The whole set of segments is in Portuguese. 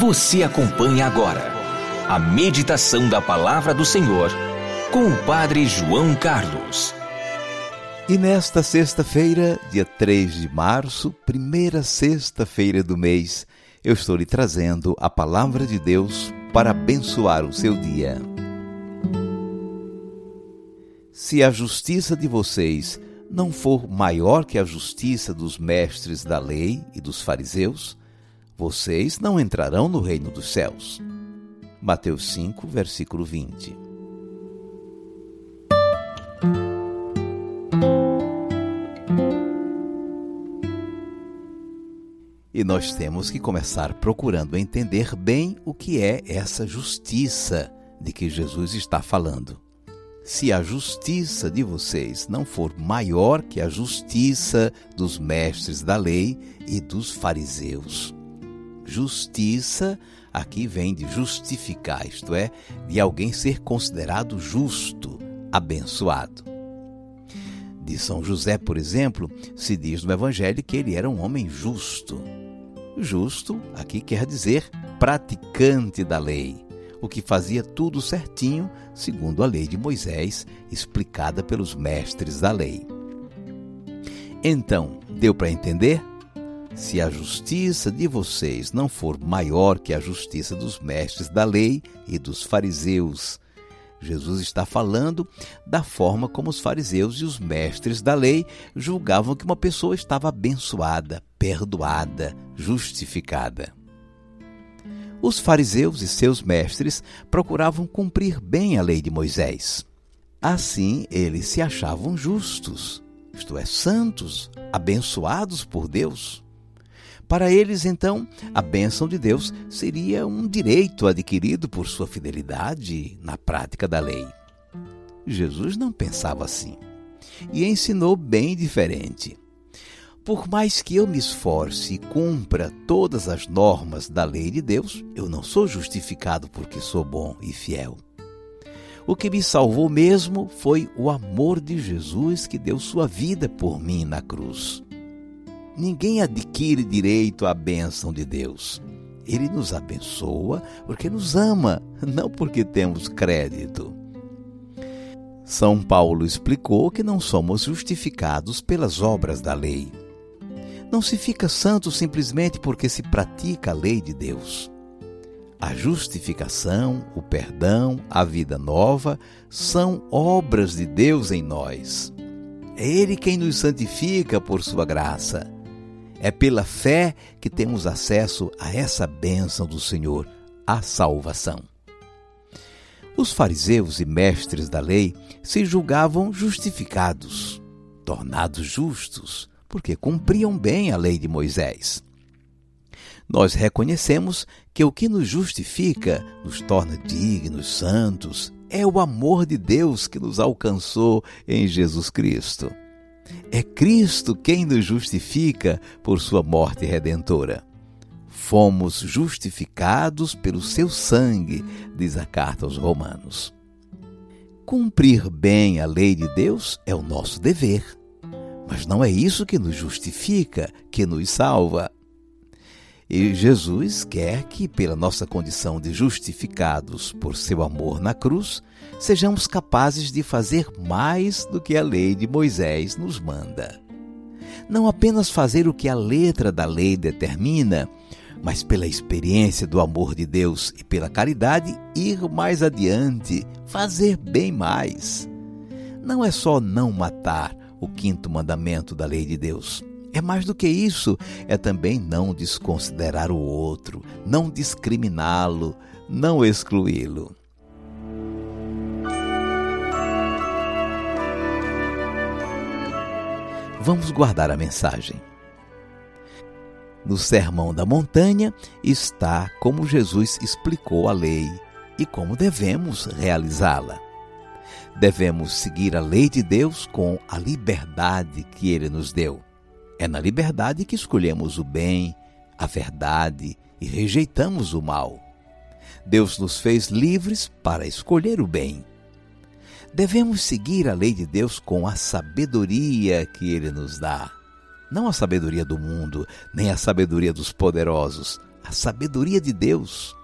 Você acompanha agora a meditação da Palavra do Senhor com o Padre João Carlos. E nesta sexta-feira, dia 3 de março, primeira sexta-feira do mês, eu estou lhe trazendo a Palavra de Deus para abençoar o seu dia. Se a justiça de vocês não for maior que a justiça dos mestres da lei e dos fariseus, vocês não entrarão no reino dos céus. Mateus 5, versículo 20. E nós temos que começar procurando entender bem o que é essa justiça de que Jesus está falando. Se a justiça de vocês não for maior que a justiça dos mestres da lei e dos fariseus, Justiça aqui vem de justificar, isto é, de alguém ser considerado justo, abençoado. De São José, por exemplo, se diz no Evangelho que ele era um homem justo. Justo aqui quer dizer praticante da lei, o que fazia tudo certinho segundo a lei de Moisés, explicada pelos mestres da lei. Então, deu para entender? Se a justiça de vocês não for maior que a justiça dos mestres da lei e dos fariseus, Jesus está falando da forma como os fariseus e os mestres da lei julgavam que uma pessoa estava abençoada, perdoada, justificada. Os fariseus e seus mestres procuravam cumprir bem a lei de Moisés. Assim, eles se achavam justos, isto é, santos, abençoados por Deus. Para eles, então, a bênção de Deus seria um direito adquirido por sua fidelidade na prática da lei. Jesus não pensava assim e ensinou bem diferente. Por mais que eu me esforce e cumpra todas as normas da lei de Deus, eu não sou justificado porque sou bom e fiel. O que me salvou mesmo foi o amor de Jesus que deu sua vida por mim na cruz. Ninguém adquire direito à bênção de Deus. Ele nos abençoa porque nos ama, não porque temos crédito. São Paulo explicou que não somos justificados pelas obras da lei. Não se fica santo simplesmente porque se pratica a lei de Deus. A justificação, o perdão, a vida nova são obras de Deus em nós. É Ele quem nos santifica por sua graça. É pela fé que temos acesso a essa bênção do Senhor, a salvação. Os fariseus e mestres da lei se julgavam justificados, tornados justos, porque cumpriam bem a lei de Moisés. Nós reconhecemos que o que nos justifica, nos torna dignos, santos, é o amor de Deus que nos alcançou em Jesus Cristo. É Cristo quem nos justifica por sua morte redentora. Fomos justificados pelo seu sangue, diz a carta aos Romanos. Cumprir bem a lei de Deus é o nosso dever, mas não é isso que nos justifica, que nos salva. E Jesus quer que, pela nossa condição de justificados por seu amor na cruz, sejamos capazes de fazer mais do que a lei de Moisés nos manda. Não apenas fazer o que a letra da lei determina, mas pela experiência do amor de Deus e pela caridade ir mais adiante, fazer bem mais. Não é só não matar o quinto mandamento da lei de Deus é mais do que isso, é também não desconsiderar o outro, não discriminá-lo, não excluí-lo. Vamos guardar a mensagem. No Sermão da Montanha está como Jesus explicou a lei e como devemos realizá-la. Devemos seguir a lei de Deus com a liberdade que ele nos deu. É na liberdade que escolhemos o bem, a verdade e rejeitamos o mal. Deus nos fez livres para escolher o bem. Devemos seguir a lei de Deus com a sabedoria que Ele nos dá. Não a sabedoria do mundo, nem a sabedoria dos poderosos, a sabedoria de Deus.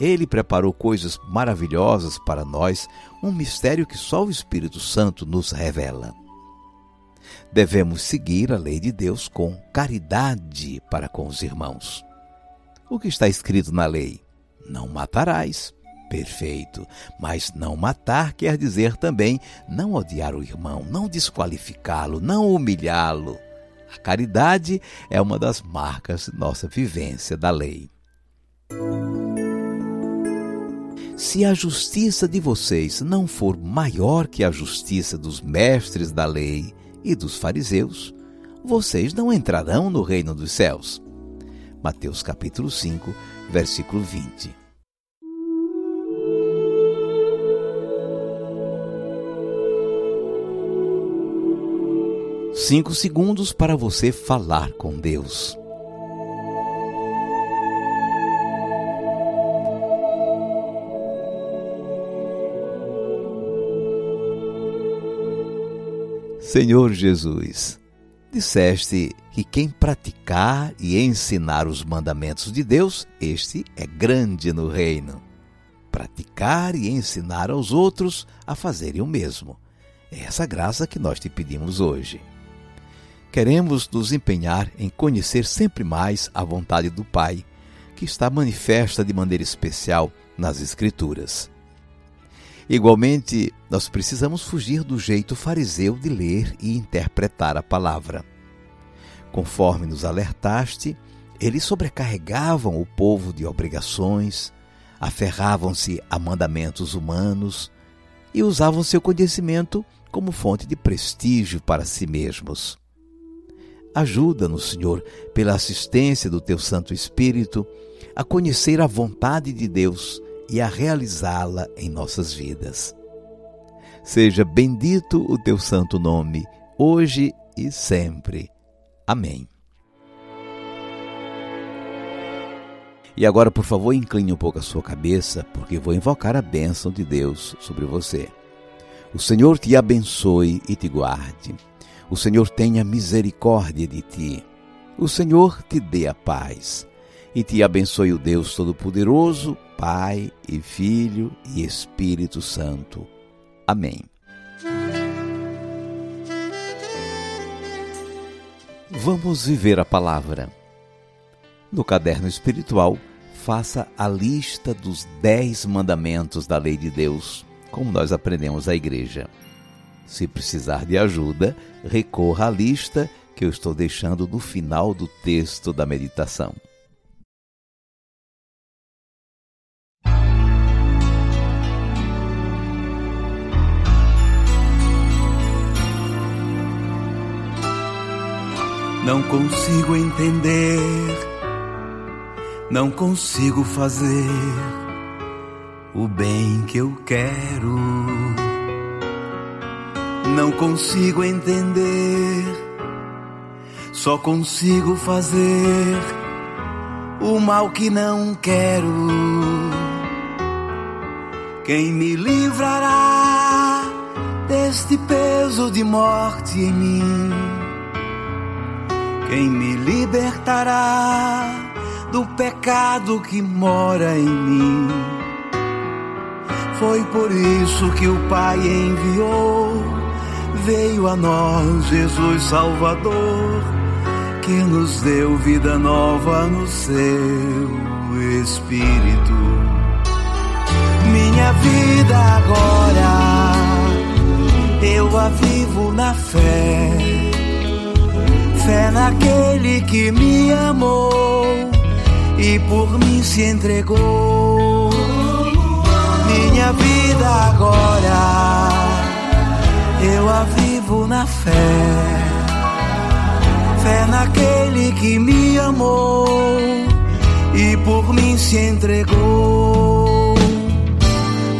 Ele preparou coisas maravilhosas para nós, um mistério que só o Espírito Santo nos revela. Devemos seguir a lei de Deus com caridade para com os irmãos. O que está escrito na lei? Não matarás. Perfeito. Mas não matar quer dizer também não odiar o irmão, não desqualificá-lo, não humilhá-lo. A caridade é uma das marcas de nossa vivência da lei. Se a justiça de vocês não for maior que a justiça dos mestres da lei e dos fariseus, vocês não entrarão no reino dos céus. Mateus capítulo 5, versículo 20. Cinco segundos para você falar com Deus. Senhor Jesus, disseste que quem praticar e ensinar os mandamentos de Deus, este é grande no reino. Praticar e ensinar aos outros a fazerem o mesmo. É essa graça que nós te pedimos hoje. Queremos nos empenhar em conhecer sempre mais a vontade do Pai, que está manifesta de maneira especial nas Escrituras. Igualmente, nós precisamos fugir do jeito fariseu de ler e interpretar a palavra. Conforme nos alertaste, eles sobrecarregavam o povo de obrigações, aferravam-se a mandamentos humanos e usavam seu conhecimento como fonte de prestígio para si mesmos. Ajuda-nos, Senhor, pela assistência do Teu Santo Espírito, a conhecer a vontade de Deus e a realizá-la em nossas vidas. Seja bendito o teu santo nome, hoje e sempre. Amém. E agora, por favor, incline um pouco a sua cabeça, porque vou invocar a bênção de Deus sobre você. O Senhor te abençoe e te guarde. O Senhor tenha misericórdia de ti. O Senhor te dê a paz e te abençoe o Deus Todo-Poderoso, Pai e Filho e Espírito Santo. Amém. Vamos viver a palavra. No caderno espiritual, faça a lista dos dez mandamentos da lei de Deus, como nós aprendemos à igreja. Se precisar de ajuda, recorra à lista que eu estou deixando no final do texto da meditação. Não consigo entender, não consigo fazer o bem que eu quero. Não consigo entender, só consigo fazer o mal que não quero. Quem me livrará deste peso de morte em mim? Quem me libertará do pecado que mora em mim? Foi por isso que o Pai enviou, veio a nós Jesus Salvador, que nos deu vida nova no seu Espírito. Minha vida agora, eu a vivo na fé fé naquele que me amou e por mim se entregou. Minha vida agora eu a vivo na fé. Fé naquele que me amou e por mim se entregou.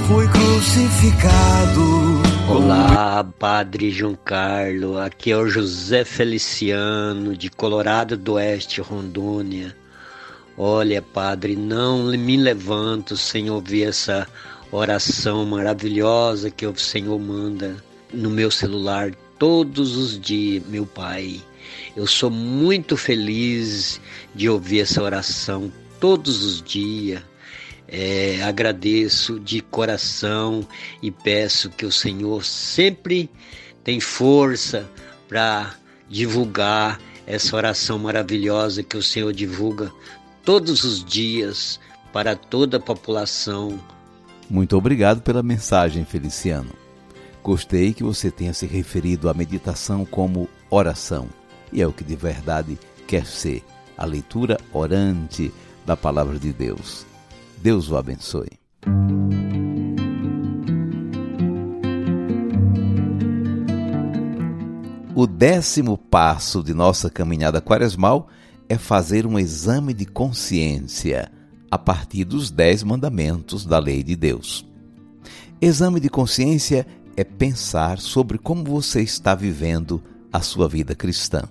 Fui crucificado Olá, Padre João Carlos. Aqui é o José Feliciano, de Colorado do Oeste, Rondônia. Olha, Padre, não me levanto sem ouvir essa oração maravilhosa que o Senhor manda no meu celular todos os dias, meu Pai. Eu sou muito feliz de ouvir essa oração todos os dias. É, agradeço de coração e peço que o Senhor sempre tenha força para divulgar essa oração maravilhosa que o Senhor divulga todos os dias para toda a população. Muito obrigado pela mensagem, Feliciano. Gostei que você tenha se referido à meditação como oração, e é o que de verdade quer ser a leitura orante da palavra de Deus. Deus o abençoe. O décimo passo de nossa caminhada quaresmal é fazer um exame de consciência a partir dos dez mandamentos da lei de Deus. Exame de consciência é pensar sobre como você está vivendo a sua vida cristã.